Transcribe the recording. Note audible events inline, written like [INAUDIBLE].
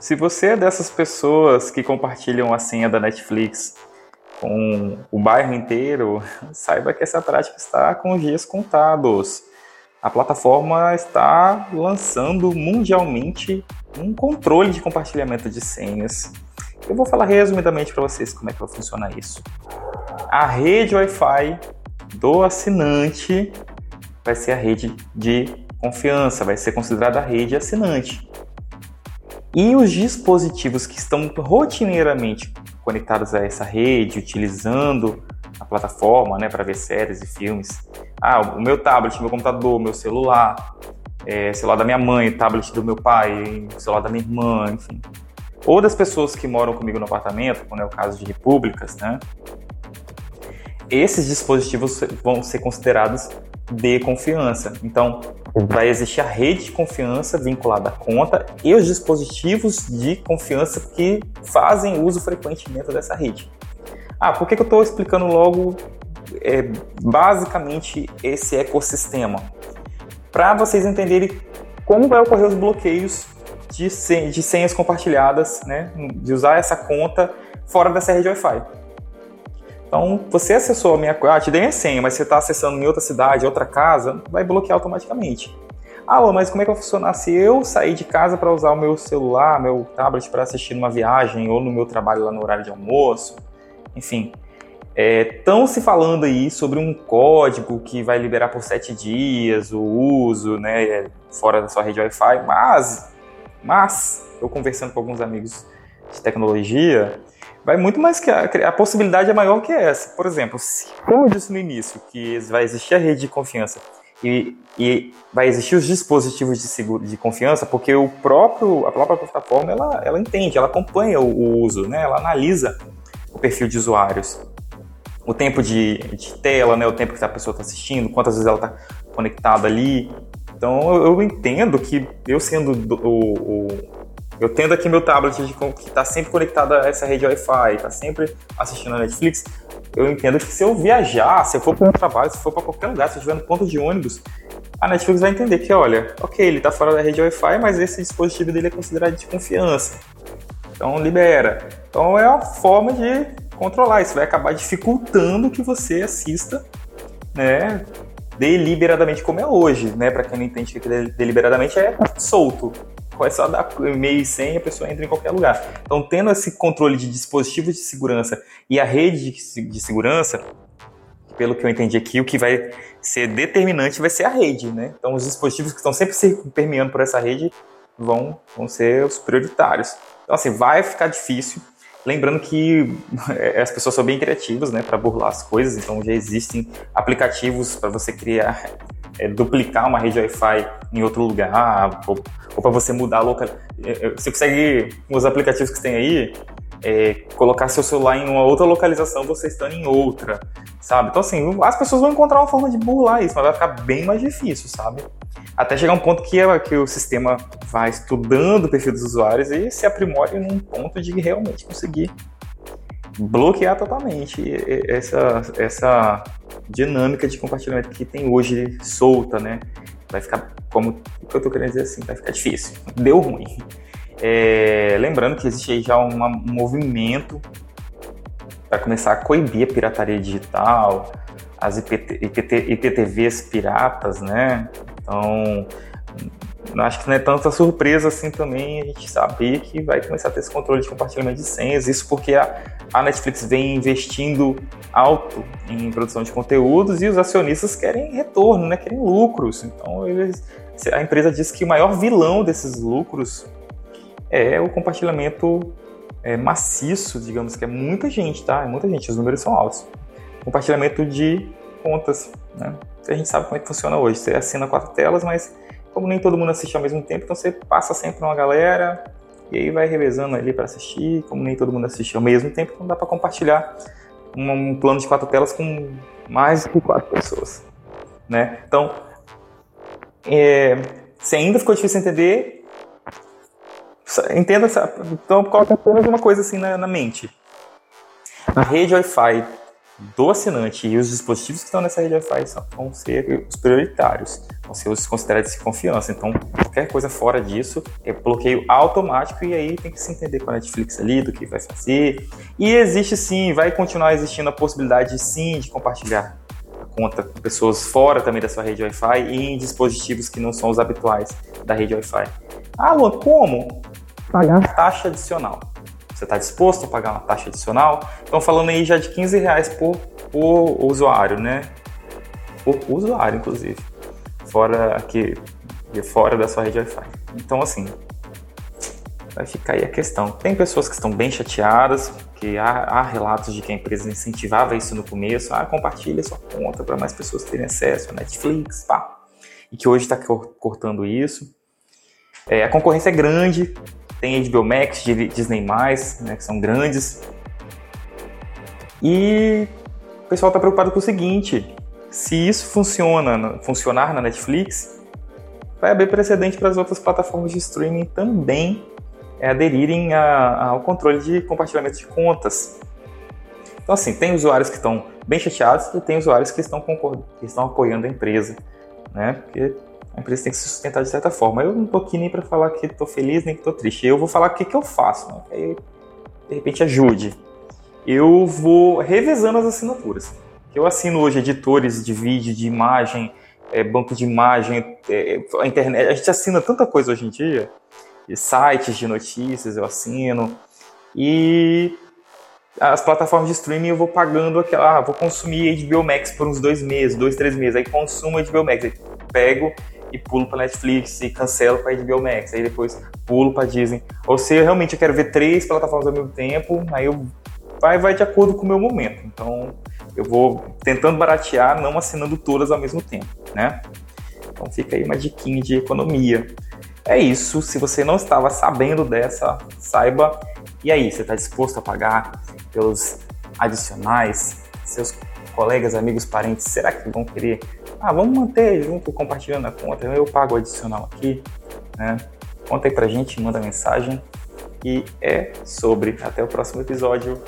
Se você é dessas pessoas que compartilham a senha da Netflix com o bairro inteiro, saiba que essa prática está com os dias contados. A plataforma está lançando mundialmente um controle de compartilhamento de senhas. Eu vou falar resumidamente para vocês como é que vai funcionar isso. A rede Wi-Fi do assinante vai ser a rede de confiança, vai ser considerada a rede assinante. E os dispositivos que estão rotineiramente conectados a essa rede, utilizando a plataforma né, para ver séries e filmes. Ah, o meu tablet, meu computador, meu celular, é, celular da minha mãe, tablet do meu pai, celular da minha irmã, enfim. Ou das pessoas que moram comigo no apartamento, como é o caso de repúblicas, né? Esses dispositivos vão ser considerados de confiança. Então, vai existir a rede de confiança vinculada à conta e os dispositivos de confiança que fazem uso frequentemente dessa rede. Ah, por que, que eu estou explicando logo é, basicamente esse ecossistema? Para vocês entenderem como vai ocorrer os bloqueios de, sen de senhas compartilhadas, né, de usar essa conta fora dessa rede Wi-Fi. Então, você acessou a minha ah, te dei a senha, mas você está acessando em outra cidade, outra casa, vai bloquear automaticamente. Ah, mas como é que vai funcionar se eu sair de casa para usar o meu celular, meu tablet para assistir numa viagem ou no meu trabalho lá no horário de almoço? Enfim, estão é, se falando aí sobre um código que vai liberar por sete dias o uso, né, fora da sua rede Wi-Fi, mas, mas, eu conversando com alguns amigos de tecnologia, vai muito mais que a, a possibilidade é maior que essa. Por exemplo, se, como eu disse no início, que vai existir a rede de confiança e, e vai existir os dispositivos de seguro de confiança, porque o próprio a própria plataforma ela, ela entende, ela acompanha o, o uso, né? Ela analisa o perfil de usuários, o tempo de, de tela, né? O tempo que a pessoa está assistindo, quantas vezes ela está conectada ali. Então eu, eu, entendo que eu sendo o, o eu tendo aqui meu tablet que está sempre conectado a essa rede Wi-Fi, está sempre assistindo a Netflix, eu entendo que se eu viajar, se eu for para um trabalho, se for para qualquer lugar, se eu estiver no ponto de ônibus, a Netflix vai entender que, olha, ok, ele está fora da rede Wi-Fi, mas esse dispositivo dele é considerado de confiança. Então libera. Então é uma forma de controlar. Isso vai acabar dificultando que você assista, né? Deliberadamente como é hoje, né? Para quem não entende que deliberadamente é solto é só dar e-mail e senha, a pessoa entra em qualquer lugar. Então, tendo esse controle de dispositivos de segurança e a rede de segurança, pelo que eu entendi aqui, o que vai ser determinante vai ser a rede, né? Então, os dispositivos que estão sempre se permeando por essa rede vão, vão ser os prioritários. Então, assim, vai ficar difícil. Lembrando que [LAUGHS] as pessoas são bem criativas, né, para burlar as coisas, então já existem aplicativos para você criar é, duplicar uma rede Wi-Fi em outro lugar, ou, ou para você mudar a local. É, é, você consegue, os aplicativos que tem aí, é, colocar seu celular em uma outra localização, você estando em outra, sabe? Então, assim, as pessoas vão encontrar uma forma de burlar isso, mas vai ficar bem mais difícil, sabe? Até chegar um ponto que, é, que o sistema vai estudando o perfil dos usuários e se aprimore num ponto de realmente conseguir bloquear totalmente essa, essa dinâmica de compartilhamento que tem hoje solta, né? Vai ficar, como o que eu tô querendo dizer assim, vai ficar difícil. Deu ruim. É, lembrando que existe aí já um movimento para começar a coibir a pirataria digital, as IPT, IPT, IPTVs piratas, né? Então, acho que não é tanta surpresa assim também a gente saber que vai começar a ter esse controle de compartilhamento de senhas. Isso porque a, a Netflix vem investindo alto em produção de conteúdos e os acionistas querem retorno, né? querem lucros. Então eles, a empresa diz que o maior vilão desses lucros é o compartilhamento é, maciço, digamos que é muita gente, tá? É muita gente, os números são altos. Compartilhamento de contas, né? A gente sabe como é que funciona hoje. Você assina quatro telas, mas como nem todo mundo assiste ao mesmo tempo, então você passa sempre uma galera e aí vai revezando ali para assistir. Como nem todo mundo assiste ao mesmo tempo, não dá para compartilhar um, plano de quatro telas com mais de quatro pessoas, né? Então, é, se ainda ficou difícil entender, entenda, então coloca apenas uma coisa assim na, na mente. A rede Wi-Fi do assinante e os dispositivos que estão nessa rede Wi-Fi vão ser os prioritários, vão ser os considerados de confiança. Então, qualquer coisa fora disso é bloqueio automático e aí tem que se entender com a Netflix ali do que vai fazer. E existe sim, vai continuar existindo a possibilidade sim de compartilhar a conta com pessoas fora também da sua rede Wi-Fi e em dispositivos que não são os habituais da rede Wi-Fi. Ah, Luan, como? Pagar taxa adicional. Você está disposto a pagar uma taxa adicional? Estão falando aí já de 15 reais por, por usuário, né? Por usuário, inclusive. Fora aqui, fora da sua rede Wi-Fi. Então, assim, vai ficar aí a questão. Tem pessoas que estão bem chateadas, que há, há relatos de que a empresa incentivava isso no começo. Ah, compartilha sua conta para mais pessoas terem acesso a Netflix, pá. E que hoje está cortando isso. É, a concorrência é grande, tem HBO Max, Disney+, né, que são grandes. E o pessoal está preocupado com o seguinte, se isso funciona, funcionar na Netflix, vai abrir precedente para as outras plataformas de streaming também é, aderirem a, ao controle de compartilhamento de contas. Então, assim, tem usuários que estão bem chateados e tem usuários que estão, que estão apoiando a empresa, né? Porque a empresa tem que se sustentar de certa forma. Eu não tô aqui nem para falar que tô feliz nem que tô triste. Eu vou falar o que, que eu faço, né? Aí, de repente, ajude. Eu vou revezando as assinaturas. Eu assino hoje editores de vídeo, de imagem, é, banco de imagem, é, a internet. A gente assina tanta coisa hoje em dia. E sites de notícias eu assino. E as plataformas de streaming eu vou pagando aquela. Ah, vou consumir HBO Max por uns dois meses, dois, três meses. Aí consumo HBO Max. Aí pego e pulo para Netflix e cancelo para HBO Max, aí depois pulo para Disney. Ou se eu realmente eu quero ver três plataformas ao mesmo tempo, aí eu vai vai de acordo com o meu momento. Então eu vou tentando baratear, não assinando todas ao mesmo tempo, né? Então fica aí uma diquinha de economia. É isso. Se você não estava sabendo dessa, saiba. E aí, você está disposto a pagar pelos adicionais? Seus colegas, amigos, parentes, será que vão querer ah, vamos manter junto compartilhando a conta, eu pago adicional aqui, né? Conta aí pra gente, manda mensagem. E é sobre. Até o próximo episódio.